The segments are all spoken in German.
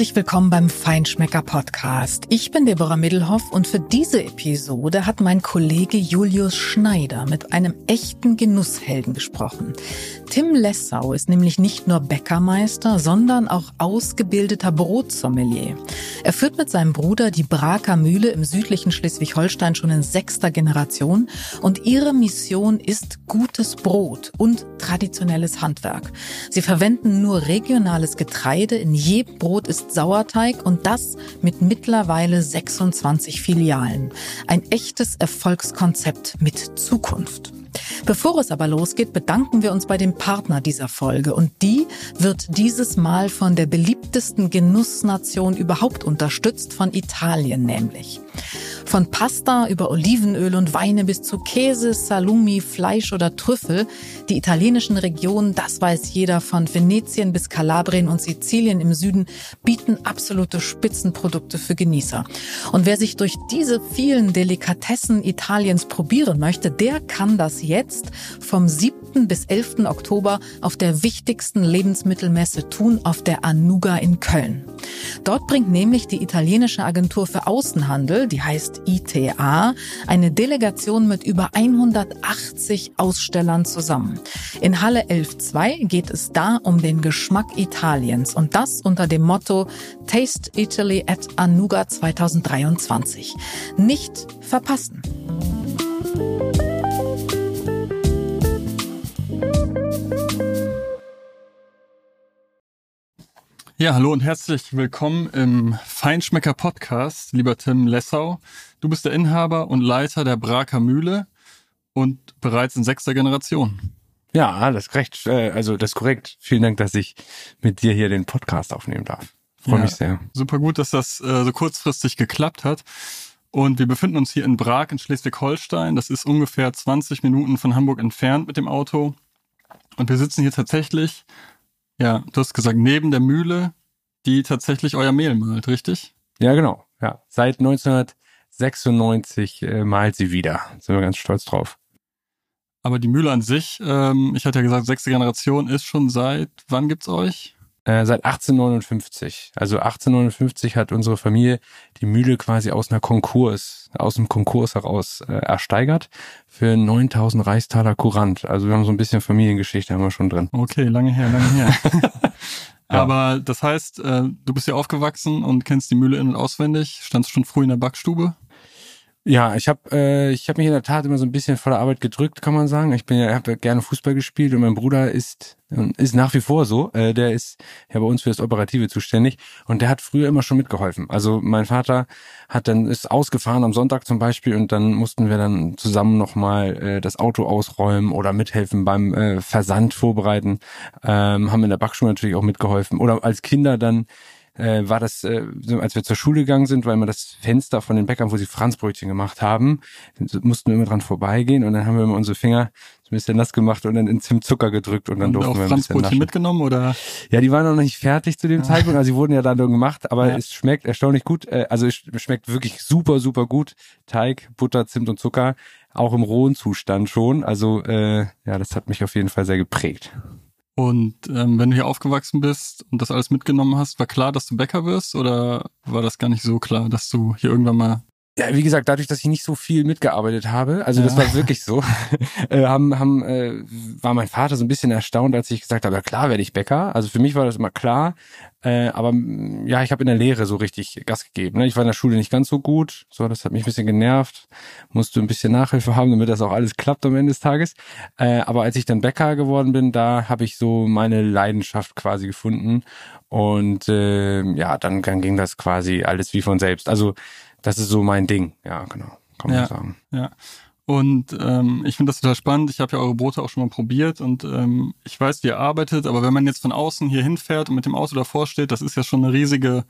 Herzlich willkommen beim Feinschmecker Podcast. Ich bin Deborah Middelhoff und für diese Episode hat mein Kollege Julius Schneider mit einem echten Genusshelden gesprochen. Tim Lessau ist nämlich nicht nur Bäckermeister, sondern auch ausgebildeter Brotsommelier. Er führt mit seinem Bruder die Braker Mühle im südlichen Schleswig-Holstein schon in sechster Generation und ihre Mission ist gutes Brot und traditionelles Handwerk. Sie verwenden nur regionales Getreide, in jedem Brot ist Sauerteig und das mit mittlerweile 26 Filialen. Ein echtes Erfolgskonzept mit Zukunft. Bevor es aber losgeht, bedanken wir uns bei dem Partner dieser Folge und die wird dieses Mal von der beliebtesten Genussnation überhaupt unterstützt, von Italien nämlich. Von Pasta über Olivenöl und Weine bis zu Käse, Salumi, Fleisch oder Trüffel. Die italienischen Regionen, das weiß jeder, von Venetien bis Kalabrien und Sizilien im Süden, bieten absolute Spitzenprodukte für Genießer. Und wer sich durch diese vielen Delikatessen Italiens probieren möchte, der kann das jetzt vom 7. bis 11. Oktober auf der wichtigsten Lebensmittelmesse tun, auf der Anuga in Köln. Dort bringt nämlich die italienische Agentur für Außenhandel, die heißt ITA eine Delegation mit über 180 Ausstellern zusammen. In Halle 11.2 geht es da um den Geschmack Italiens und das unter dem Motto Taste Italy at Anuga 2023. Nicht verpassen. Ja, hallo und herzlich willkommen im Feinschmecker Podcast, lieber Tim Lessau. Du bist der Inhaber und Leiter der Braker Mühle und bereits in sechster Generation. Ja, das ist korrekt. Äh, also das ist korrekt. Vielen Dank, dass ich mit dir hier den Podcast aufnehmen darf. Freue ja, mich sehr. Super gut, dass das äh, so kurzfristig geklappt hat. Und wir befinden uns hier in Brag in Schleswig-Holstein. Das ist ungefähr 20 Minuten von Hamburg entfernt mit dem Auto. Und wir sitzen hier tatsächlich ja, du hast gesagt, neben der Mühle, die tatsächlich euer Mehl malt, richtig? Ja, genau. Ja, seit 1996 äh, malt sie wieder. Sind wir ganz stolz drauf. Aber die Mühle an sich, ähm, ich hatte ja gesagt, sechste Generation ist schon seit, wann gibt's euch? Äh, seit 1859. Also 1859 hat unsere Familie die Mühle quasi aus einer Konkurs, aus dem Konkurs heraus äh, ersteigert für 9000 Reichstaler Kurant. Also wir haben so ein bisschen Familiengeschichte haben wir schon drin. Okay, lange her, lange her. ja. Aber das heißt, äh, du bist ja aufgewachsen und kennst die Mühle in- und auswendig. Standst schon früh in der Backstube? Ja, ich habe äh, ich hab mich in der Tat immer so ein bisschen vor der Arbeit gedrückt, kann man sagen. Ich bin ja, habe gerne Fußball gespielt und mein Bruder ist ist nach wie vor so. Äh, der ist ja bei uns für das Operative zuständig und der hat früher immer schon mitgeholfen. Also mein Vater hat dann ist ausgefahren am Sonntag zum Beispiel und dann mussten wir dann zusammen nochmal äh, das Auto ausräumen oder mithelfen beim äh, Versand vorbereiten. Ähm, haben in der Backschule natürlich auch mitgeholfen oder als Kinder dann äh, war das, äh, als wir zur Schule gegangen sind, weil wir das Fenster von den Bäckern, wo sie Franzbrötchen gemacht haben, mussten wir immer dran vorbeigehen und dann haben wir immer unsere Finger ein bisschen nass gemacht und dann in Zimtzucker gedrückt und dann und durften wir ein bisschen naschen. mitgenommen oder? Ja, die waren noch nicht fertig zu dem ja. Zeitpunkt, also sie wurden ja dann gemacht, aber ja. es schmeckt erstaunlich gut, äh, also es schmeckt wirklich super, super gut. Teig, Butter, Zimt und Zucker, auch im rohen Zustand schon, also äh, ja, das hat mich auf jeden Fall sehr geprägt. Und ähm, wenn du hier aufgewachsen bist und das alles mitgenommen hast, war klar, dass du Bäcker wirst oder war das gar nicht so klar, dass du hier irgendwann mal ja, wie gesagt, dadurch, dass ich nicht so viel mitgearbeitet habe, also ja. das war wirklich so, äh, haben, haben, äh, war mein Vater so ein bisschen erstaunt, als ich gesagt habe, ja klar werde ich Bäcker. Also für mich war das immer klar, äh, aber ja, ich habe in der Lehre so richtig Gas gegeben. Ne? Ich war in der Schule nicht ganz so gut, so das hat mich ein bisschen genervt, musste ein bisschen Nachhilfe haben, damit das auch alles klappt am Ende des Tages. Äh, aber als ich dann Bäcker geworden bin, da habe ich so meine Leidenschaft quasi gefunden und äh, ja, dann, dann ging das quasi alles wie von selbst. Also das ist so mein Ding. Ja, genau, kann man ja, sagen. Ja. Und ähm, ich finde das total spannend. Ich habe ja eure Brote auch schon mal probiert und ähm, ich weiß, wie ihr arbeitet, aber wenn man jetzt von außen hier hinfährt und mit dem Auto davor steht, das ist ja schon eine riesige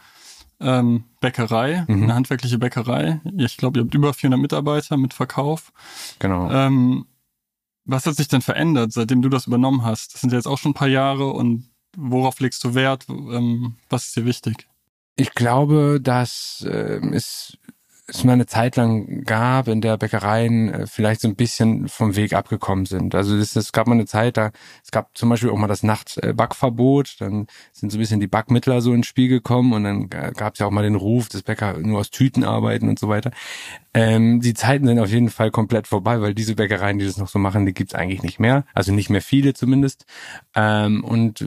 ähm, Bäckerei, mhm. eine handwerkliche Bäckerei. Ich glaube, ihr habt über 400 Mitarbeiter mit Verkauf. Genau. Ähm, was hat sich denn verändert, seitdem du das übernommen hast? Das sind ja jetzt auch schon ein paar Jahre und worauf legst du Wert? Ähm, was ist dir wichtig? Ich glaube, dass äh, es es mal eine Zeit lang gab, in der Bäckereien äh, vielleicht so ein bisschen vom Weg abgekommen sind. Also es, es gab mal eine Zeit, da es gab zum Beispiel auch mal das Nachtbackverbot, dann sind so ein bisschen die Backmittler so ins Spiel gekommen und dann gab es ja auch mal den Ruf, dass Bäcker nur aus Tüten arbeiten und so weiter. Ähm, die Zeiten sind auf jeden Fall komplett vorbei, weil diese Bäckereien, die das noch so machen, die gibt's eigentlich nicht mehr. Also nicht mehr viele zumindest. Ähm, und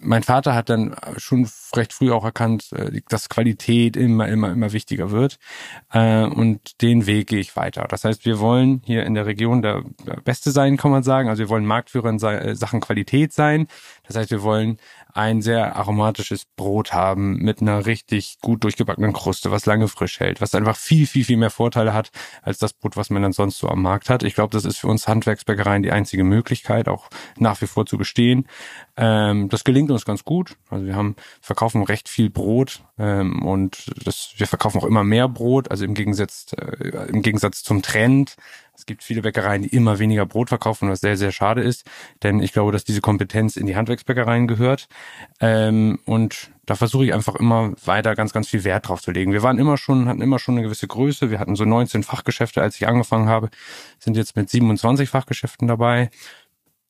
mein Vater hat dann schon recht früh auch erkannt, äh, dass Qualität immer, immer, immer wichtiger wird. Äh, und den Weg gehe ich weiter. Das heißt, wir wollen hier in der Region der Beste sein, kann man sagen. Also wir wollen Marktführer in äh, Sachen Qualität sein. Das heißt, wir wollen ein sehr aromatisches Brot haben mit einer richtig gut durchgebackenen Kruste, was lange frisch hält, was einfach viel, viel, viel mehr Vorteile hat als das Brot, was man dann sonst so am Markt hat. Ich glaube, das ist für uns Handwerksbäckereien die einzige Möglichkeit, auch nach wie vor zu bestehen. Ähm, das gelingt uns ganz gut. Also wir haben verkaufen recht viel Brot ähm, und das, wir verkaufen auch immer mehr Brot. Also im Gegensatz äh, im Gegensatz zum Trend es gibt viele Bäckereien, die immer weniger Brot verkaufen, was sehr, sehr schade ist. Denn ich glaube, dass diese Kompetenz in die Handwerksbäckereien gehört. Ähm, und da versuche ich einfach immer weiter ganz, ganz viel Wert drauf zu legen. Wir waren immer schon, hatten immer schon eine gewisse Größe. Wir hatten so 19 Fachgeschäfte, als ich angefangen habe, sind jetzt mit 27 Fachgeschäften dabei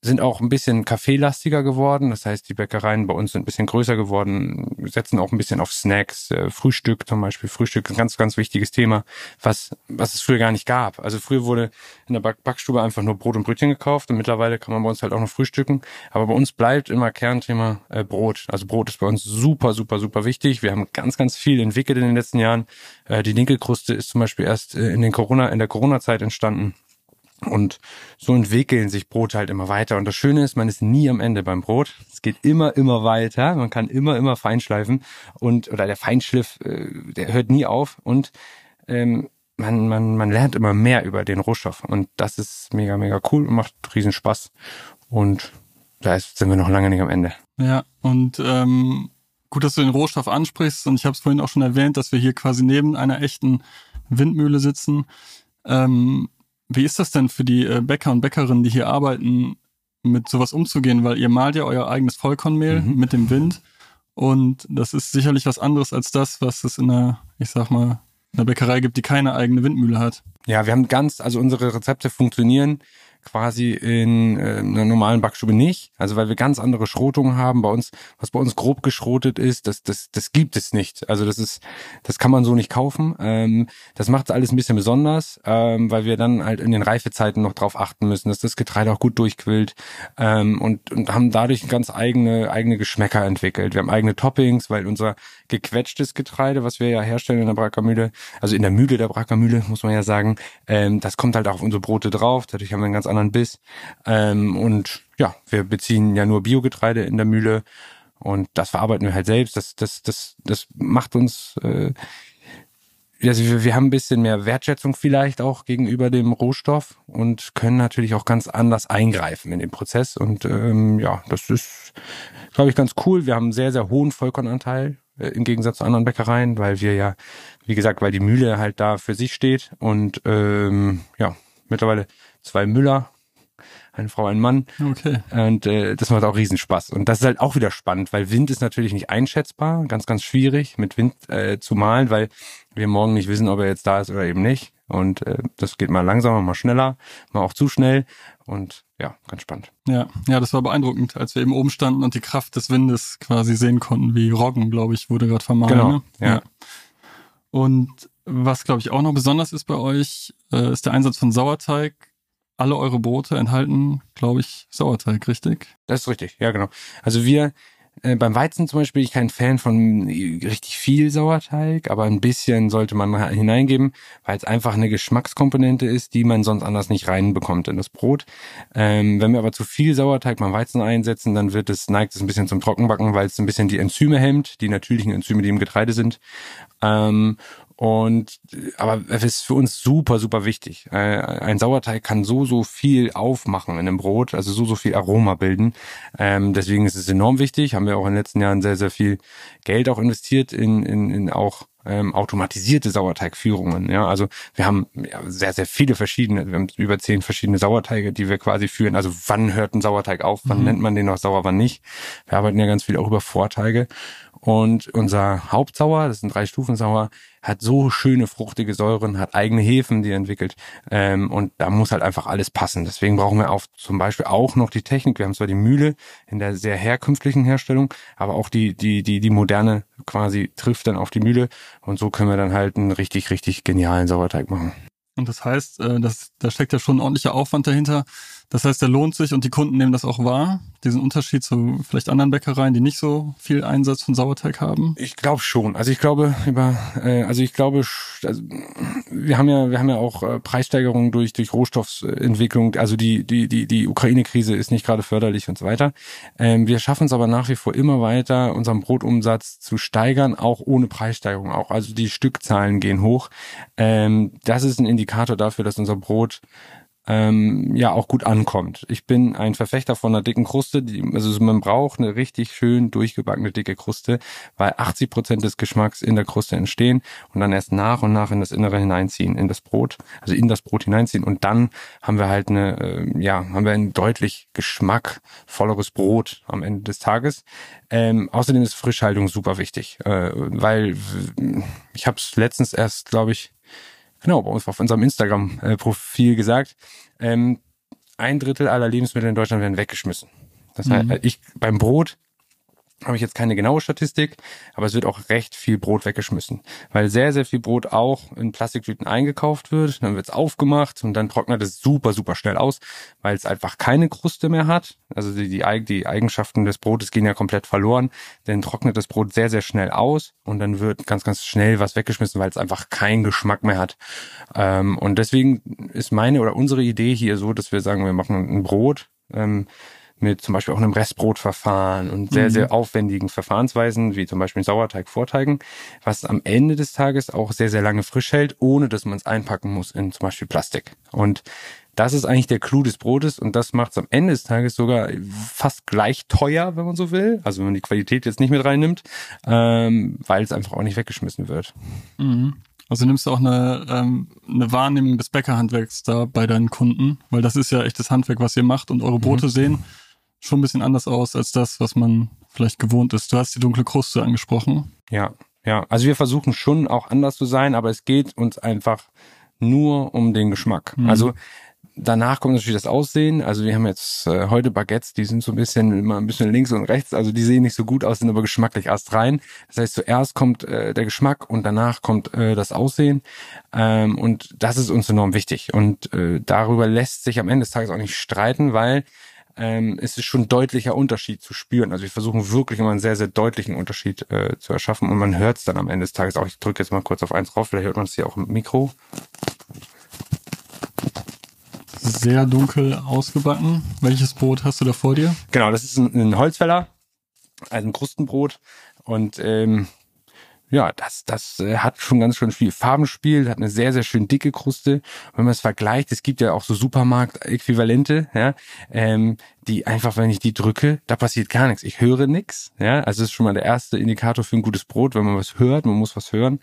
sind auch ein bisschen kaffeelastiger geworden. Das heißt, die Bäckereien bei uns sind ein bisschen größer geworden, setzen auch ein bisschen auf Snacks, äh, Frühstück zum Beispiel. Frühstück ein ganz, ganz wichtiges Thema, was, was es früher gar nicht gab. Also früher wurde in der Back Backstube einfach nur Brot und Brötchen gekauft und mittlerweile kann man bei uns halt auch noch frühstücken. Aber bei uns bleibt immer Kernthema äh, Brot. Also Brot ist bei uns super, super, super wichtig. Wir haben ganz, ganz viel entwickelt in den letzten Jahren. Äh, die Dinkelkruste ist zum Beispiel erst äh, in den Corona, in der Corona-Zeit entstanden. Und so entwickeln sich Brote halt immer weiter. Und das Schöne ist, man ist nie am Ende beim Brot. Es geht immer, immer weiter. Man kann immer, immer feinschleifen. Und, oder der Feinschliff, äh, der hört nie auf. Und ähm, man, man, man lernt immer mehr über den Rohstoff. Und das ist mega, mega cool und macht riesen Spaß. Und da ist, sind wir noch lange nicht am Ende. Ja, und ähm, gut, dass du den Rohstoff ansprichst. Und ich habe es vorhin auch schon erwähnt, dass wir hier quasi neben einer echten Windmühle sitzen. Ähm, wie ist das denn für die äh, Bäcker und Bäckerinnen, die hier arbeiten, mit sowas umzugehen? Weil ihr malt ja euer eigenes Vollkornmehl mhm. mit dem Wind. Und das ist sicherlich was anderes als das, was es in der, ich sag mal, in der Bäckerei gibt, die keine eigene Windmühle hat. Ja, wir haben ganz, also unsere Rezepte funktionieren quasi in äh, einer normalen Backstube nicht. Also weil wir ganz andere Schrotungen haben. Bei uns, was bei uns grob geschrotet ist, das, das, das gibt es nicht. Also das ist, das kann man so nicht kaufen. Ähm, das macht alles ein bisschen besonders, ähm, weil wir dann halt in den Reifezeiten noch drauf achten müssen, dass das Getreide auch gut durchquillt ähm, und, und haben dadurch ganz eigene, eigene Geschmäcker entwickelt. Wir haben eigene Toppings, weil unser gequetschtes Getreide, was wir ja herstellen in der Brackermühle, also in der Mühle der Brackermühle, muss man ja sagen, ähm, das kommt halt auch auf unsere Brote drauf. Dadurch haben wir einen ganz anderen Biss. Ähm, und ja, wir beziehen ja nur Biogetreide in der Mühle und das verarbeiten wir halt selbst. Das, das, das, das macht uns äh, also wir, wir haben ein bisschen mehr Wertschätzung vielleicht auch gegenüber dem Rohstoff und können natürlich auch ganz anders eingreifen in den Prozess. Und ähm, ja, das ist, glaube ich, ganz cool. Wir haben einen sehr, sehr hohen Vollkornanteil äh, im Gegensatz zu anderen Bäckereien, weil wir ja, wie gesagt, weil die Mühle halt da für sich steht und ähm, ja, mittlerweile zwei Müller eine Frau, ein Mann. Okay. Und äh, das macht auch Riesenspaß. Und das ist halt auch wieder spannend, weil Wind ist natürlich nicht einschätzbar, ganz, ganz schwierig mit Wind äh, zu malen, weil wir morgen nicht wissen, ob er jetzt da ist oder eben nicht. Und äh, das geht mal langsamer, mal schneller, mal auch zu schnell. Und ja, ganz spannend. Ja, ja, das war beeindruckend, als wir eben oben standen und die Kraft des Windes quasi sehen konnten, wie Roggen, glaube ich, wurde gerade vermahlen. Genau, ne? ja. ja. Und was, glaube ich, auch noch besonders ist bei euch, äh, ist der Einsatz von Sauerteig alle eure Brote enthalten, glaube ich, Sauerteig, richtig? Das ist richtig, ja genau. Also wir äh, beim Weizen zum Beispiel bin ich kein Fan von richtig viel Sauerteig, aber ein bisschen sollte man hineingeben, weil es einfach eine Geschmackskomponente ist, die man sonst anders nicht reinbekommt in das Brot. Ähm, wenn wir aber zu viel Sauerteig beim Weizen einsetzen, dann wird es, neigt es ein bisschen zum Trockenbacken, weil es ein bisschen die Enzyme hemmt, die natürlichen Enzyme, die im Getreide sind. Ähm, und aber es ist für uns super, super wichtig. Äh, ein Sauerteig kann so, so viel aufmachen in einem Brot, also so, so viel Aroma bilden. Ähm, deswegen ist es enorm wichtig. Haben wir auch in den letzten Jahren sehr, sehr viel Geld auch investiert in, in, in auch ähm, automatisierte Sauerteigführungen. Ja, also wir haben ja, sehr, sehr viele verschiedene, wir haben über zehn verschiedene Sauerteige, die wir quasi führen. Also wann hört ein Sauerteig auf, wann mhm. nennt man den noch sauer, wann nicht. Wir arbeiten ja ganz viel auch über Vorteige. Und unser Hauptsauer, das ist ein Drei-Stufen-Sauer, hat so schöne fruchtige Säuren, hat eigene Hefen, die er entwickelt. Ähm, und da muss halt einfach alles passen. Deswegen brauchen wir auch zum Beispiel auch noch die Technik. Wir haben zwar die Mühle in der sehr herkünftigen Herstellung, aber auch die, die, die, die moderne quasi trifft dann auf die Mühle. Und so können wir dann halt einen richtig, richtig genialen Sauerteig machen. Und das heißt, äh, das, da steckt ja schon ein ordentlicher Aufwand dahinter. Das heißt, der lohnt sich und die Kunden nehmen das auch wahr, diesen Unterschied zu vielleicht anderen Bäckereien, die nicht so viel Einsatz von Sauerteig haben? Ich glaube schon. Also ich glaube über, äh, also ich glaube, also wir haben ja, wir haben ja auch äh, Preissteigerungen durch durch Rohstoffentwicklung. Also die die die die Ukraine-Krise ist nicht gerade förderlich und so weiter. Ähm, wir schaffen es aber nach wie vor immer weiter, unseren Brotumsatz zu steigern, auch ohne Preissteigerung. Auch also die Stückzahlen gehen hoch. Ähm, das ist ein Indikator dafür, dass unser Brot ähm, ja auch gut ankommt. Ich bin ein Verfechter von einer dicken Kruste. Die, also man braucht eine richtig schön durchgebackene dicke Kruste, weil 80 Prozent des Geschmacks in der Kruste entstehen und dann erst nach und nach in das Innere hineinziehen, in das Brot, also in das Brot hineinziehen und dann haben wir halt eine, äh, ja, haben wir ein deutlich geschmackvolleres Brot am Ende des Tages. Ähm, außerdem ist Frischhaltung super wichtig, äh, weil ich habe es letztens erst, glaube ich, genau, bei uns auf unserem Instagram-Profil gesagt, ähm, ein Drittel aller Lebensmittel in Deutschland werden weggeschmissen. Das heißt, mhm. ich beim Brot habe ich jetzt keine genaue Statistik, aber es wird auch recht viel Brot weggeschmissen, weil sehr, sehr viel Brot auch in Plastiktüten eingekauft wird, dann wird es aufgemacht und dann trocknet es super, super schnell aus, weil es einfach keine Kruste mehr hat. Also die, die, die Eigenschaften des Brotes gehen ja komplett verloren, dann trocknet das Brot sehr, sehr schnell aus und dann wird ganz, ganz schnell was weggeschmissen, weil es einfach keinen Geschmack mehr hat. Ähm, und deswegen ist meine oder unsere Idee hier so, dass wir sagen, wir machen ein Brot, ähm, mit zum Beispiel auch einem Restbrotverfahren und sehr, mhm. sehr aufwendigen Verfahrensweisen, wie zum Beispiel Sauerteig vorteigen, was am Ende des Tages auch sehr, sehr lange frisch hält, ohne dass man es einpacken muss in zum Beispiel Plastik. Und das ist eigentlich der Clou des Brotes und das macht es am Ende des Tages sogar fast gleich teuer, wenn man so will. Also wenn man die Qualität jetzt nicht mit reinnimmt, ähm, weil es einfach auch nicht weggeschmissen wird. Mhm. Also nimmst du auch eine, ähm, eine Wahrnehmung des Bäckerhandwerks da bei deinen Kunden, weil das ist ja echt das Handwerk, was ihr macht und eure Brote mhm. sehen schon ein bisschen anders aus als das, was man vielleicht gewohnt ist. Du hast die dunkle Kruste angesprochen. Ja, ja. Also wir versuchen schon auch anders zu sein, aber es geht uns einfach nur um den Geschmack. Mhm. Also danach kommt natürlich das Aussehen. Also wir haben jetzt äh, heute Baguettes, die sind so ein bisschen immer ein bisschen links und rechts. Also die sehen nicht so gut aus, sind aber geschmacklich erst rein. Das heißt, zuerst kommt äh, der Geschmack und danach kommt äh, das Aussehen. Ähm, und das ist uns enorm wichtig. Und äh, darüber lässt sich am Ende des Tages auch nicht streiten, weil ähm, es ist schon ein deutlicher Unterschied zu spüren. Also wir versuchen wirklich immer einen sehr, sehr deutlichen Unterschied äh, zu erschaffen und man hört es dann am Ende des Tages auch. Ich drücke jetzt mal kurz auf eins drauf, vielleicht hört man es hier auch im Mikro. Sehr dunkel ausgebacken. Welches Brot hast du da vor dir? Genau, das ist ein, ein Holzfäller, also ein Krustenbrot. Und ähm, ja, das, das äh, hat schon ganz schön viel Farbenspiel, hat eine sehr, sehr schön dicke Kruste. wenn man es vergleicht, es gibt ja auch so Supermarkt-Äquivalente, ja, ähm, die einfach, wenn ich die drücke, da passiert gar nichts. Ich höre nichts. Ja, also das ist schon mal der erste Indikator für ein gutes Brot, wenn man was hört, man muss was hören.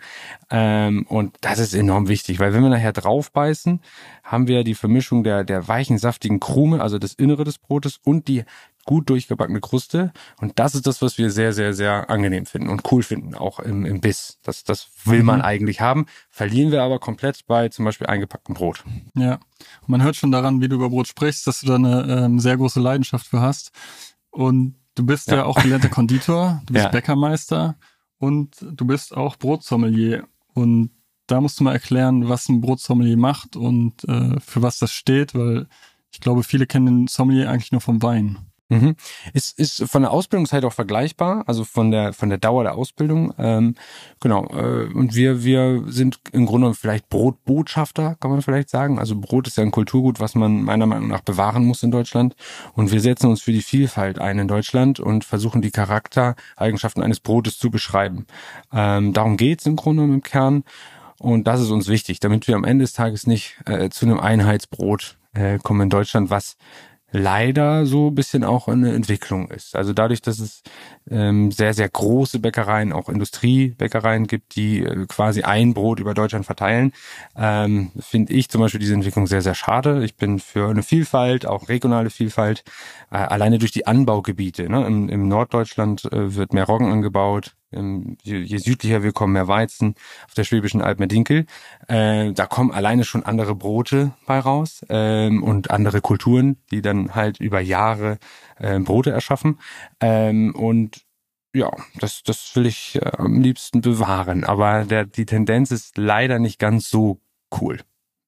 Ähm, und das ist enorm wichtig, weil wenn wir nachher draufbeißen, haben wir die Vermischung der, der weichen, saftigen Krume, also das Innere des Brotes und die gut durchgebackene Kruste. Und das ist das, was wir sehr, sehr, sehr angenehm finden und cool finden, auch im, im Biss. Das, das will man mhm. eigentlich haben. Verlieren wir aber komplett bei zum Beispiel eingepacktem Brot. Ja, und man hört schon daran, wie du über Brot sprichst, dass du da eine ähm, sehr große Leidenschaft für hast. Und du bist ja, ja auch gelernter Konditor, du bist ja. Bäckermeister und du bist auch Brotsommelier. Und da musst du mal erklären, was ein Brotsommelier macht und äh, für was das steht, weil ich glaube, viele kennen den Sommelier eigentlich nur vom Wein. Mhm. Ist, ist von der Ausbildungszeit auch vergleichbar, also von der von der Dauer der Ausbildung. Ähm, genau. Äh, und wir wir sind im Grunde vielleicht Brotbotschafter, kann man vielleicht sagen. Also Brot ist ja ein Kulturgut, was man meiner Meinung nach bewahren muss in Deutschland. Und wir setzen uns für die Vielfalt ein in Deutschland und versuchen die Charaktereigenschaften eines Brotes zu beschreiben. Ähm, darum geht's im Grunde im Kern. Und das ist uns wichtig, damit wir am Ende des Tages nicht äh, zu einem Einheitsbrot äh, kommen in Deutschland, was leider so ein bisschen auch eine Entwicklung ist. Also dadurch, dass es ähm, sehr, sehr große Bäckereien, auch Industriebäckereien gibt, die äh, quasi ein Brot über Deutschland verteilen, ähm, finde ich zum Beispiel diese Entwicklung sehr, sehr schade. Ich bin für eine Vielfalt, auch regionale Vielfalt, äh, alleine durch die Anbaugebiete. Ne? Im, Im Norddeutschland äh, wird mehr Roggen angebaut, je, je südlicher wir kommen, mehr Weizen, auf der Schwäbischen Alb Dinkel. Äh, da kommen alleine schon andere Brote bei raus ähm, und andere Kulturen, die dann halt über Jahre äh, Brote erschaffen. Ähm, und ja, das, das will ich äh, am liebsten bewahren. Aber der, die Tendenz ist leider nicht ganz so cool.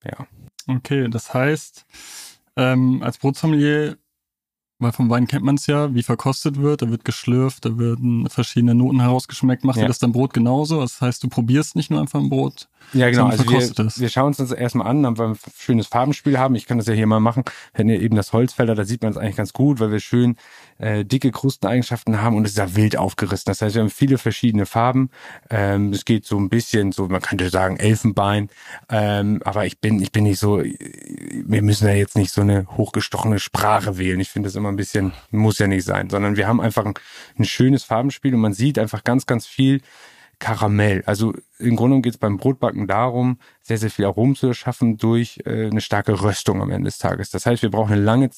Ja. Okay, das heißt, ähm, als Brotsommelier weil vom Wein kennt man es ja, wie verkostet wird. Da wird geschlürft, da werden verschiedene Noten herausgeschmeckt. Macht ja. ihr das dann Brot genauso? Das heißt, du probierst nicht nur einfach ein Brot, ja, genau. Also wir, wir schauen uns das erstmal an, damit wir ein schönes Farbenspiel haben. Ich kann das ja hier mal machen. Hätten ja eben das Holzfelder, da sieht man es eigentlich ganz gut, weil wir schön äh, dicke Krusteneigenschaften haben und es ist ja wild aufgerissen. Das heißt, wir haben viele verschiedene Farben. Ähm, es geht so ein bisschen, so man könnte sagen Elfenbein. Ähm, aber ich bin, ich bin nicht so. Wir müssen ja jetzt nicht so eine hochgestochene Sprache wählen. Ich finde das immer ein bisschen muss ja nicht sein, sondern wir haben einfach ein, ein schönes Farbenspiel und man sieht einfach ganz, ganz viel Karamell. Also im Grunde geht es beim Brotbacken darum, sehr, sehr viel Aromen zu erschaffen durch äh, eine starke Röstung am Ende des Tages. Das heißt, wir brauchen eine lange,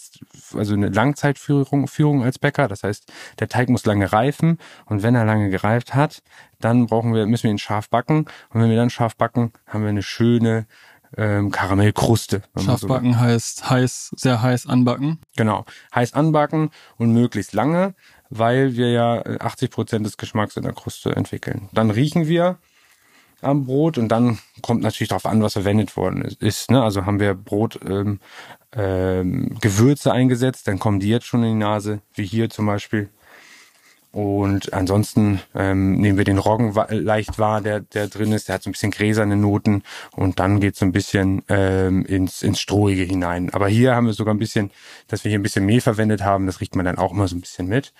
also eine Langzeitführung Führung als Bäcker. Das heißt, der Teig muss lange reifen und wenn er lange gereift hat, dann brauchen wir, müssen wir ihn scharf backen. Und wenn wir dann scharf backen, haben wir eine schöne ähm, Karamellkruste. Scharf backen so heißt heiß, sehr heiß anbacken. Genau, heiß anbacken und möglichst lange weil wir ja 80 äh, Prozent des Geschmacks in der Kruste entwickeln. Dann riechen wir am Brot und dann kommt natürlich darauf an, was verwendet worden ist. Ne? Also haben wir Brot ähm, ähm, Gewürze eingesetzt, dann kommen die jetzt schon in die Nase, wie hier zum Beispiel. Und ansonsten ähm, nehmen wir den Roggen leicht wahr, der, der drin ist. Der hat so ein bisschen gräserne Noten und dann geht so ein bisschen ähm, ins, ins Strohige hinein. Aber hier haben wir sogar ein bisschen, dass wir hier ein bisschen Mehl verwendet haben. Das riecht man dann auch immer so ein bisschen mit.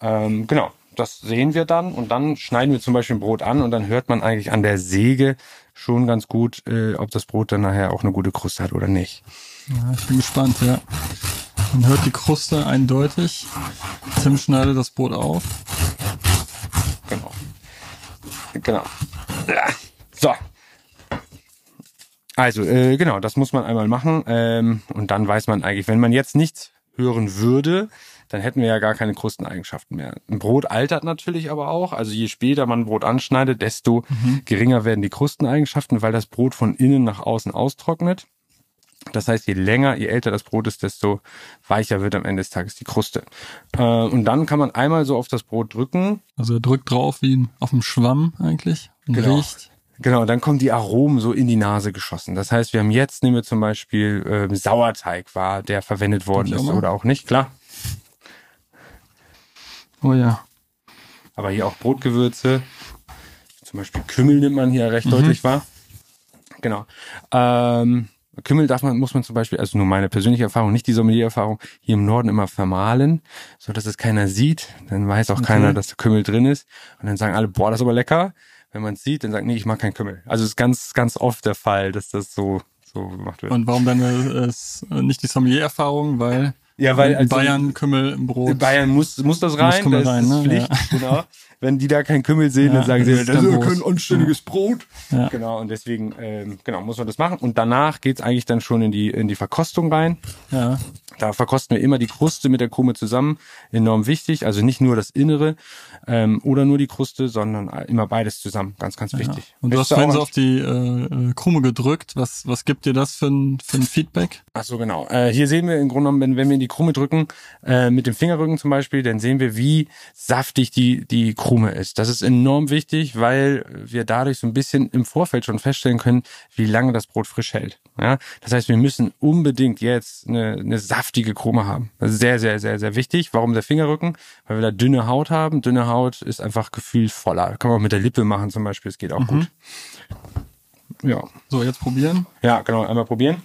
Ähm, genau, das sehen wir dann und dann schneiden wir zum Beispiel ein Brot an und dann hört man eigentlich an der Säge schon ganz gut, äh, ob das Brot dann nachher auch eine gute Kruste hat oder nicht. Ja, ich bin gespannt, ja. Man hört die Kruste eindeutig. Tim schneidet das Brot auf. Genau. Genau. So. Also, äh, genau, das muss man einmal machen. Ähm, und dann weiß man eigentlich, wenn man jetzt nichts hören würde, dann hätten wir ja gar keine Krusteneigenschaften mehr. Ein Brot altert natürlich aber auch. Also je später man ein Brot anschneidet, desto mhm. geringer werden die Krusteneigenschaften, weil das Brot von innen nach außen austrocknet. Das heißt, je länger, je älter das Brot ist, desto weicher wird am Ende des Tages die Kruste. Äh, und dann kann man einmal so auf das Brot drücken. Also er drückt drauf wie auf dem Schwamm eigentlich und genau. riecht. Genau, dann kommen die Aromen so in die Nase geschossen. Das heißt, wir haben jetzt, nehmen wir zum Beispiel äh, Sauerteig, war der verwendet worden ist oder auch nicht, klar. Oh ja. Aber hier auch Brotgewürze. Zum Beispiel Kümmel nimmt man hier recht mhm. deutlich wahr. Genau. Ähm, Kümmel darf man, muss man zum Beispiel, also nur meine persönliche Erfahrung, nicht die Sommeliererfahrung, hier im Norden immer vermahlen, so dass es keiner sieht. Dann weiß auch okay. keiner, dass der Kümmel drin ist. Und dann sagen alle, boah, das ist aber lecker. Wenn man es sieht, dann sagt, nee, ich mag keinen Kümmel. Also ist ganz, ganz oft der Fall, dass das so, so gemacht wird. Und warum dann äh, ist nicht die Sommelier-Erfahrung? Weil ja, weil also, Bayern Kümmel im Brot. Bayern muss, muss das rein, muss Kümmel das rein, ist ne? Pflicht, ja. genau wenn die da keinen Kümmel sehen, ja, dann sagen sie, das ist kein anständiges Brot. Ja. Genau, und deswegen, ähm, genau, muss man das machen. Und danach geht's eigentlich dann schon in die, in die Verkostung rein. Ja. Da verkosten wir immer die Kruste mit der Krume zusammen. Enorm wichtig. Also nicht nur das Innere ähm, oder nur die Kruste, sondern immer beides zusammen. Ganz, ganz wichtig. Ja. Und du hast vorhin so auf die äh, äh, Krume gedrückt. Was, was gibt dir das für ein, für ein Feedback? Ach so, genau. Äh, hier sehen wir im Grunde genommen, wenn, wenn wir in die Krume drücken, äh, mit dem Fingerrücken zum Beispiel, dann sehen wir, wie saftig die, die Krume Krume ist. Das ist enorm wichtig, weil wir dadurch so ein bisschen im Vorfeld schon feststellen können, wie lange das Brot frisch hält. Ja, das heißt, wir müssen unbedingt jetzt eine, eine saftige Krume haben. Das ist sehr, sehr, sehr, sehr wichtig. Warum der Fingerrücken? Weil wir da dünne Haut haben. Dünne Haut ist einfach gefühlvoller. Kann man auch mit der Lippe machen zum Beispiel. Es geht auch mhm. gut. Ja. So, jetzt probieren. Ja, genau. Einmal probieren.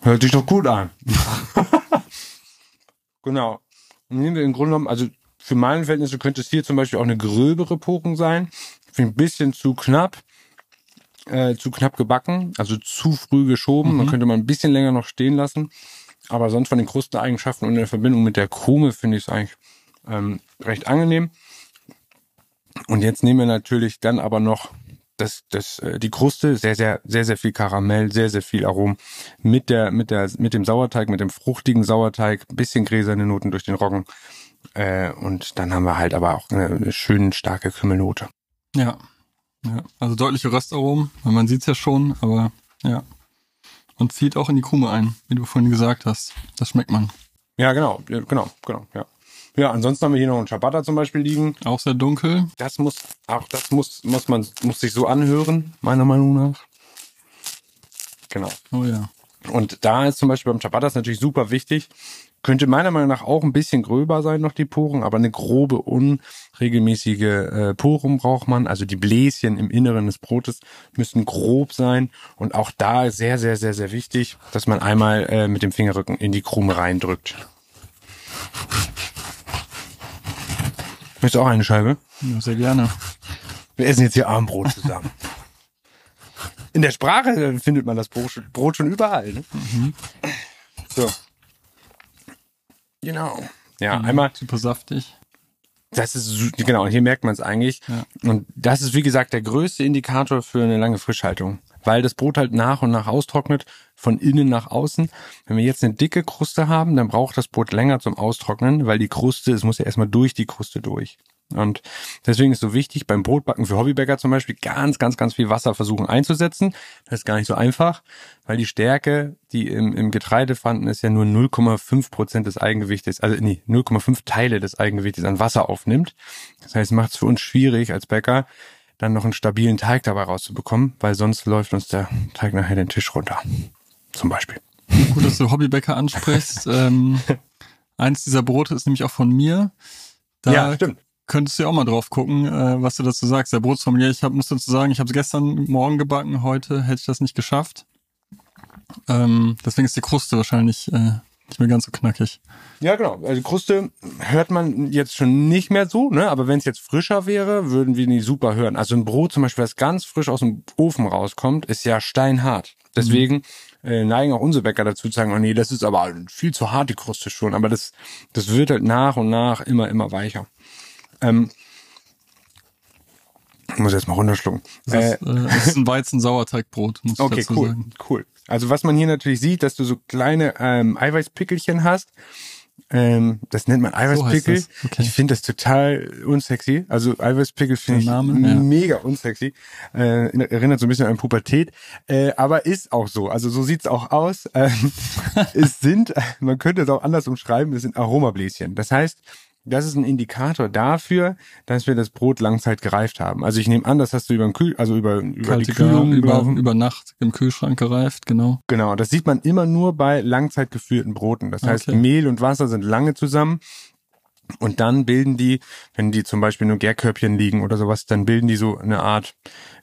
Hört sich doch gut an. Genau. Und nehmen wir im Grunde genommen, also für meine Verhältnisse könnte es hier zum Beispiel auch eine gröbere Poken sein. Finde ein bisschen zu knapp, äh, zu knapp gebacken, also zu früh geschoben. Mhm. Man könnte mal ein bisschen länger noch stehen lassen. Aber sonst von den Krusteneigenschaften und in der Verbindung mit der Krume finde ich es eigentlich ähm, recht angenehm. Und jetzt nehmen wir natürlich dann aber noch das, das, äh, die Kruste, sehr, sehr, sehr, sehr viel Karamell, sehr, sehr viel Arom. Mit der, mit der, mit dem Sauerteig, mit dem fruchtigen Sauerteig, bisschen gräserne Noten durch den Roggen. Äh, und dann haben wir halt aber auch eine, eine schön starke Kümmelnote. Ja. ja. Also deutliche Röstaromen, man sieht's ja schon, aber ja. Und zieht auch in die Krume ein, wie du vorhin gesagt hast. Das schmeckt man. Ja, genau, genau, genau, ja. Ja, ansonsten haben wir hier noch einen Ciabatta zum Beispiel liegen. Auch sehr dunkel. Das muss, auch das muss, muss man, muss sich so anhören, meiner Meinung nach. Genau. Oh ja. Und da ist zum Beispiel beim Ciabatta ist natürlich super wichtig. Könnte meiner Meinung nach auch ein bisschen gröber sein noch die Poren, aber eine grobe, unregelmäßige äh, Poren braucht man. Also die Bläschen im Inneren des Brotes müssen grob sein. Und auch da sehr, sehr, sehr, sehr wichtig, dass man einmal äh, mit dem Fingerrücken in die Krume reindrückt. Möchtest du auch eine Scheibe? ja, sehr gerne. Wir essen jetzt hier Armbrot zusammen. In der Sprache findet man das Brot schon, überall. Ne? So. Genau. Ja, einmal, Super saftig. das ist, genau, und hier merkt man es eigentlich. Ja. Und das ist, wie gesagt, der größte Indikator für eine lange Frischhaltung. Weil das Brot halt nach und nach austrocknet, von innen nach außen. Wenn wir jetzt eine dicke Kruste haben, dann braucht das Brot länger zum Austrocknen, weil die Kruste, es muss ja erstmal durch die Kruste durch. Und deswegen ist so wichtig, beim Brotbacken für Hobbybäcker zum Beispiel ganz, ganz, ganz viel Wasser versuchen einzusetzen. Das ist gar nicht so einfach, weil die Stärke, die im, im Getreide vorhanden ist, ja nur 0,5 Prozent des Eigengewichtes, also nee, 0,5 Teile des Eigengewichtes an Wasser aufnimmt. Das heißt, macht es für uns schwierig als Bäcker, dann noch einen stabilen Teig dabei rauszubekommen, weil sonst läuft uns der Teig nachher den Tisch runter. Zum Beispiel. Gut, dass du Hobbybäcker ansprichst. ähm, eins dieser Brote ist nämlich auch von mir. Da könntest du ja auch mal drauf gucken, äh, was du dazu sagst. Der Brotsformulier, ich hab, muss dazu sagen, ich habe es gestern Morgen gebacken, heute hätte ich das nicht geschafft. Ähm, deswegen ist die Kruste wahrscheinlich äh, nicht mehr ganz so knackig. Ja, genau. Also Kruste hört man jetzt schon nicht mehr so, ne? Aber wenn es jetzt frischer wäre, würden wir die super hören. Also ein Brot zum Beispiel, das ganz frisch aus dem Ofen rauskommt, ist ja steinhart. Deswegen äh, neigen auch unsere Bäcker dazu zu sagen, oh nee, das ist aber viel zu hart, die Kruste schon. Aber das, das wird halt nach und nach immer, immer weicher. Ähm, ich muss jetzt mal runterschlucken. Das ist, äh, das ist ein Weizen-Sauerteigbrot, muss ich Okay, dazu cool, sagen. cool. Also was man hier natürlich sieht, dass du so kleine ähm, Eiweißpickelchen hast. Ähm, das nennt man Eiweißpickel. das, okay. Ich finde das total unsexy. Also Eiweißpickel finde ich Der Name, ja. mega unsexy. Äh, erinnert so ein bisschen an Pubertät. Äh, aber ist auch so. Also so sieht's auch aus. Ähm, es sind, man könnte es auch anders umschreiben, es sind Aromabläschen. Das heißt, das ist ein Indikator dafür, dass wir das Brot Langzeit gereift haben. Also ich nehme an, das hast du über den Kühl, also über, über die Kalte Kühlung über, über Nacht im Kühlschrank gereift, genau. Genau, das sieht man immer nur bei langzeit geführten Broten. Das heißt, Okay. Mehl und Wasser sind lange zusammen. Und dann bilden die, wenn die zum Beispiel nur Gärkörbchen liegen oder sowas, dann bilden die so eine Art,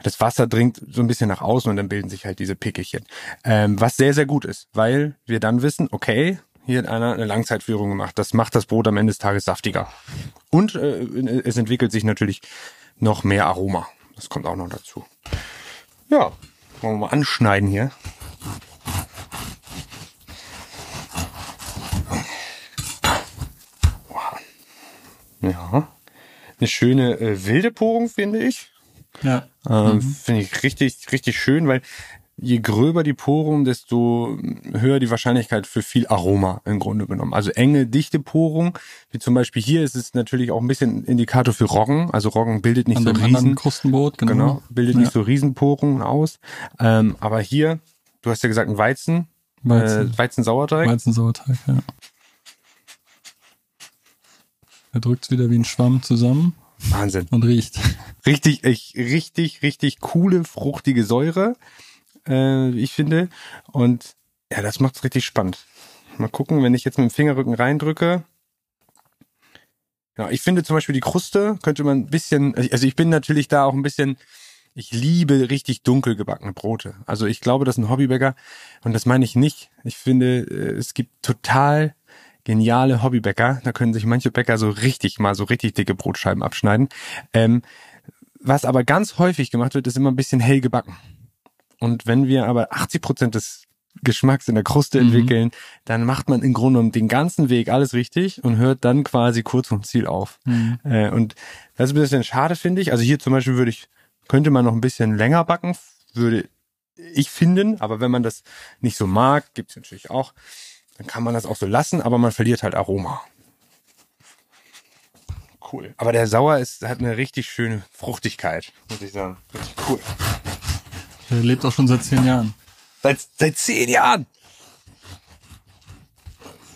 das Wasser dringt so ein bisschen nach außen und dann bilden sich halt diese Pickelchen. Ähm, was sehr, sehr gut ist, weil wir dann wissen, okay, hier hat einer eine Langzeitführung gemacht. Das macht das Brot am Ende des Tages saftiger. Und äh, es entwickelt sich natürlich noch mehr Aroma. Das kommt auch noch dazu. Ja, wollen wir mal anschneiden hier. Ja. Eine schöne äh, wilde Porung, finde ich. Ja. Ähm, Finde ich richtig, richtig schön, weil je gröber die Porung, desto höher die Wahrscheinlichkeit für viel Aroma im Grunde genommen. Also enge, dichte Porung, wie zum Beispiel hier ist es natürlich auch ein bisschen Indikator für Roggen. Also Roggen bildet nicht An so riesen, Krustenbrot, genau. genau, bildet Ja. nicht so Riesenporungen aus. Ähm, aber hier, du hast ja gesagt, ein Weizen, Weizen. äh, Weizensauerteig. Weizensauerteig, ja. Er drückt's wieder wie ein Schwamm zusammen Wahnsinn. und riecht. Richtig, ich, richtig, richtig coole, fruchtige Säure, äh, ich finde. Und ja, das macht's richtig spannend. Mal gucken, wenn ich jetzt mit dem Fingerrücken reindrücke. Ja, ich finde zum Beispiel die Kruste könnte man ein bisschen, also ich bin natürlich da auch ein bisschen, ich liebe richtig dunkel gebackene Brote. Also ich glaube, dass ein Hobbybäcker, und das meine ich nicht, ich finde, äh, es gibt total geniale Hobbybäcker, da können sich manche Bäcker so richtig mal so richtig dicke Brotscheiben abschneiden. Ähm, was aber ganz häufig gemacht wird, ist immer ein bisschen hell gebacken. Und wenn wir aber 80 Prozent des Geschmacks in der Kruste Mhm. entwickeln, dann macht man im Grunde genommen den ganzen Weg alles richtig und hört dann quasi kurz vom Ziel auf. Mhm. Äh, und das ist ein bisschen schade, finde ich. Also hier zum Beispiel würde ich, könnte man noch ein bisschen länger backen, würde ich finden. Aber wenn man das nicht so mag, gibt's natürlich auch, dann kann man das auch so lassen, aber man verliert halt Aroma. cool. Aber der Sauer ist, hat eine richtig schöne Fruchtigkeit, muss ich sagen. Richtig cool. Der lebt auch schon seit zehn Jahren. Seit, seit zehn Jahren.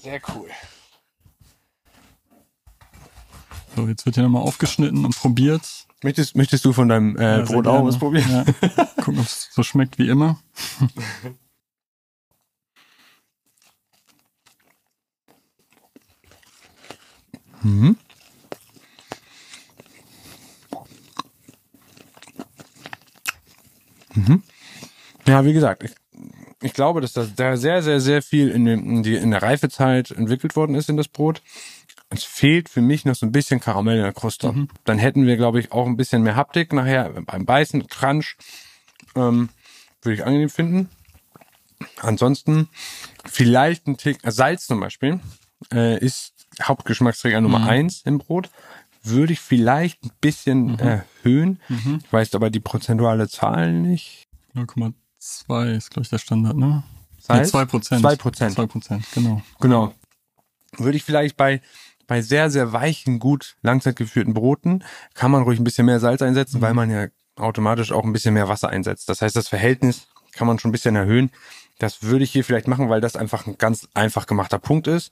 Sehr cool. So, jetzt wird hier nochmal aufgeschnitten und probiert. Möchtest, möchtest du von deinem äh, Ja, Brot auch was probieren? Ja. Gucken, ob es so schmeckt wie immer. Mhm. Mhm. Ja, wie gesagt, ich, ich glaube, dass das da sehr, sehr, sehr viel in, in, die, in der Reifezeit entwickelt worden ist in das Brot. Es fehlt für mich noch so ein bisschen Karamell in der Kruste. Dann hätten wir, glaube ich, auch ein bisschen mehr Haptik nachher beim Beißen, Crunch. Ähm, würde ich angenehm finden. Ansonsten vielleicht ein Tick, Salz zum Beispiel, äh, ist Hauptgeschmacksträger Nummer eins im Brot. Würde ich vielleicht ein bisschen erhöhen. Ich weiß aber die prozentuale Zahl nicht. 0,2 ist, glaube ich, der Standard, ne? Salz? Nee, 2 Prozent. 2 Prozent. 2 Prozent, genau. Genau. Würde ich vielleicht bei, bei sehr, sehr weichen, gut langzeitgeführten Broten, kann man ruhig ein bisschen mehr Salz einsetzen, weil man ja automatisch auch ein bisschen mehr Wasser einsetzt. Das heißt, das Verhältnis kann man schon ein bisschen erhöhen. Das würde ich hier vielleicht machen, weil das einfach ein ganz einfach gemachter Punkt ist.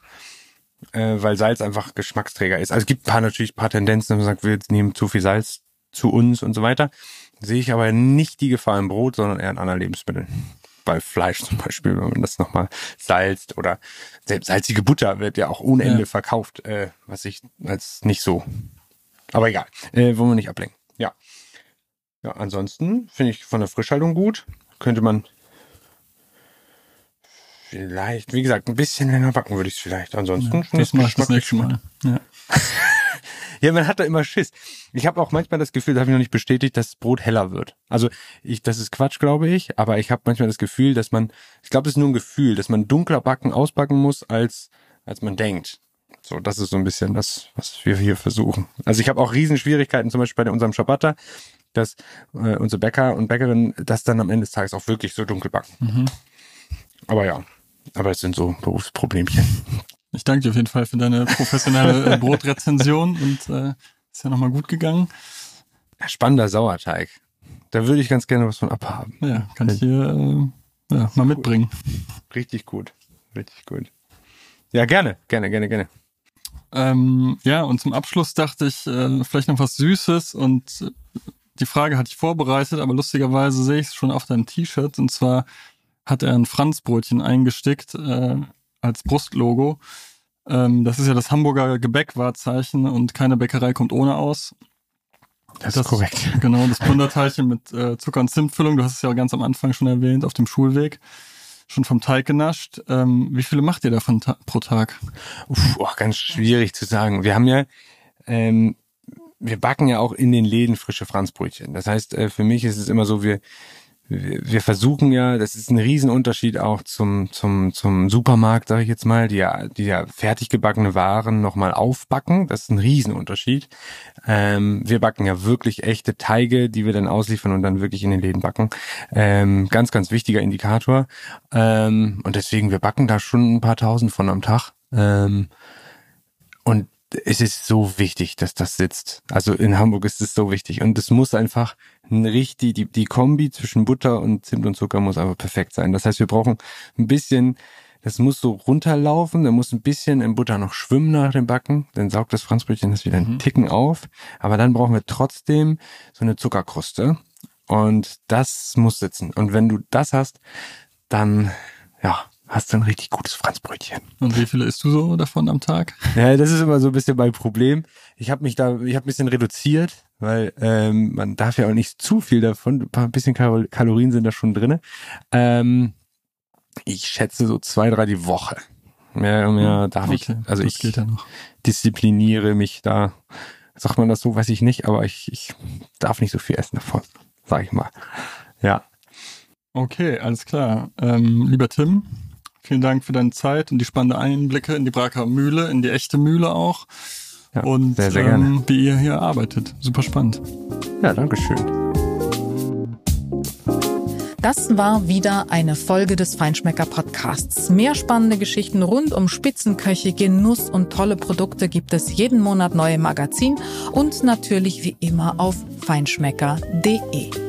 Äh, weil Salz einfach Geschmacksträger ist. Also es gibt ein paar natürlich ein paar Tendenzen, wenn man sagt, wir nehmen zu viel Salz zu uns und so weiter. Sehe ich aber nicht die Gefahr im Brot, sondern eher in anderen Lebensmitteln. Bei Fleisch zum Beispiel, wenn man das nochmal salzt oder selbst salzige Butter wird ja auch ohne Ende Ja. verkauft, äh, was ich als nicht so. Aber egal, äh, wollen wir nicht ablenken. Ja. Ja, ansonsten finde ich von der Frischhaltung gut. Könnte man vielleicht, wie gesagt, ein bisschen länger backen würde ich es vielleicht. Ansonsten finde Das mache ich das nächste Mal. Ja. ja, man hat da immer Schiss. Ich habe auch manchmal das Gefühl, das habe ich noch nicht bestätigt, dass das Brot heller wird. Also ich, das ist Quatsch, glaube ich, aber ich habe manchmal das Gefühl, dass man, ich glaube, das ist nur ein Gefühl, dass man dunkler backen, ausbacken muss, als, als man denkt. So, das ist so ein bisschen das, was wir hier versuchen. Also ich habe auch Riesenschwierigkeiten, zum Beispiel bei unserem Schabatta, dass äh, unsere Bäcker und Bäckerinnen das dann am Ende des Tages auch wirklich so dunkel backen. Aber ja, aber es sind so Berufsproblemchen. Ich danke dir auf jeden Fall für deine professionelle äh, Brotrezension und äh, ist ja nochmal gut gegangen. Spannender Sauerteig. Da würde ich ganz gerne was von abhaben. Ja, kann ich hier äh, ja, mal mitbringen. Richtig gut. Richtig gut. Ja, gerne, gerne, gerne, gerne. Ähm, ja, und zum Abschluss dachte ich, äh, vielleicht noch was Süßes und äh, die Frage hatte ich vorbereitet, aber lustigerweise sehe ich es schon auf deinem T-Shirt und zwar hat er ein Franzbrötchen eingestickt äh, als Brustlogo. Ähm, das ist ja das Hamburger Gebäckwahrzeichen und keine Bäckerei kommt ohne aus. Das, ist korrekt. Genau, das Plunderteilchen mit äh, Zucker- und Zimtfüllung, du hast es ja ganz am Anfang schon erwähnt, auf dem Schulweg. Schon vom Teig genascht. Ähm, wie viele macht ihr davon ta pro Tag? Uff, oh, ganz schwierig zu sagen. Wir haben ja, ähm, wir backen ja auch in den Läden frische Franzbrötchen. Das heißt, äh, für mich ist es immer so, wir, wir versuchen ja, das ist ein Riesenunterschied auch zum, zum, zum Supermarkt, sage ich jetzt mal, die ja, die ja fertig gebackene Waren nochmal aufbacken. Das ist ein Riesenunterschied. Ähm, wir backen ja wirklich echte Teige, die wir dann ausliefern und dann wirklich in den Läden backen. Ähm, ganz, ganz wichtiger Indikator. Ähm, und deswegen, wir backen da schon ein paar tausend von am Tag. Ähm, und es ist so wichtig, dass das sitzt. Also in Hamburg ist es so wichtig. Und es muss einfach ein richtig, die, die Kombi zwischen Butter und Zimt und Zucker muss einfach perfekt sein. Das heißt, wir brauchen ein bisschen, das muss so runterlaufen, da muss ein bisschen in Butter noch schwimmen nach dem Backen, dann saugt das Franzbrötchen das wieder einen Ticken auf. Aber dann brauchen wir trotzdem so eine Zuckerkruste. Und das muss sitzen. Und wenn du das hast, dann, ja, hast du ein richtig gutes Franzbrötchen. Und wie viele isst du so davon am Tag? Ja, das ist immer so ein bisschen mein Problem. Ich habe mich da, ich habe ein bisschen reduziert, weil ähm, man darf ja auch nicht zu viel davon. Ein paar bisschen Kal Kalorien sind da schon drinne. Ähm, ich schätze so zwei, drei die Woche. Mehr, mehr darf ich. Also ich geht ja noch. diszipliniere mich da. Sagt man das so, weiß ich nicht, aber ich, ich darf nicht so viel essen davon, sag ich mal. Ja. Okay, alles klar. Ähm, lieber Tim, vielen Dank für deine Zeit und die spannenden Einblicke in die Braker Mühle, in die echte Mühle auch. ja und sehr, sehr ähm, wie ihr hier arbeitet. Super spannend. Ja, danke schön. Das war wieder eine Folge des Feinschmecker Podcasts. Mehr spannende Geschichten rund um Spitzenköche, Genuss und tolle Produkte gibt es jeden Monat neu im Magazin und natürlich wie immer auf feinschmecker.de.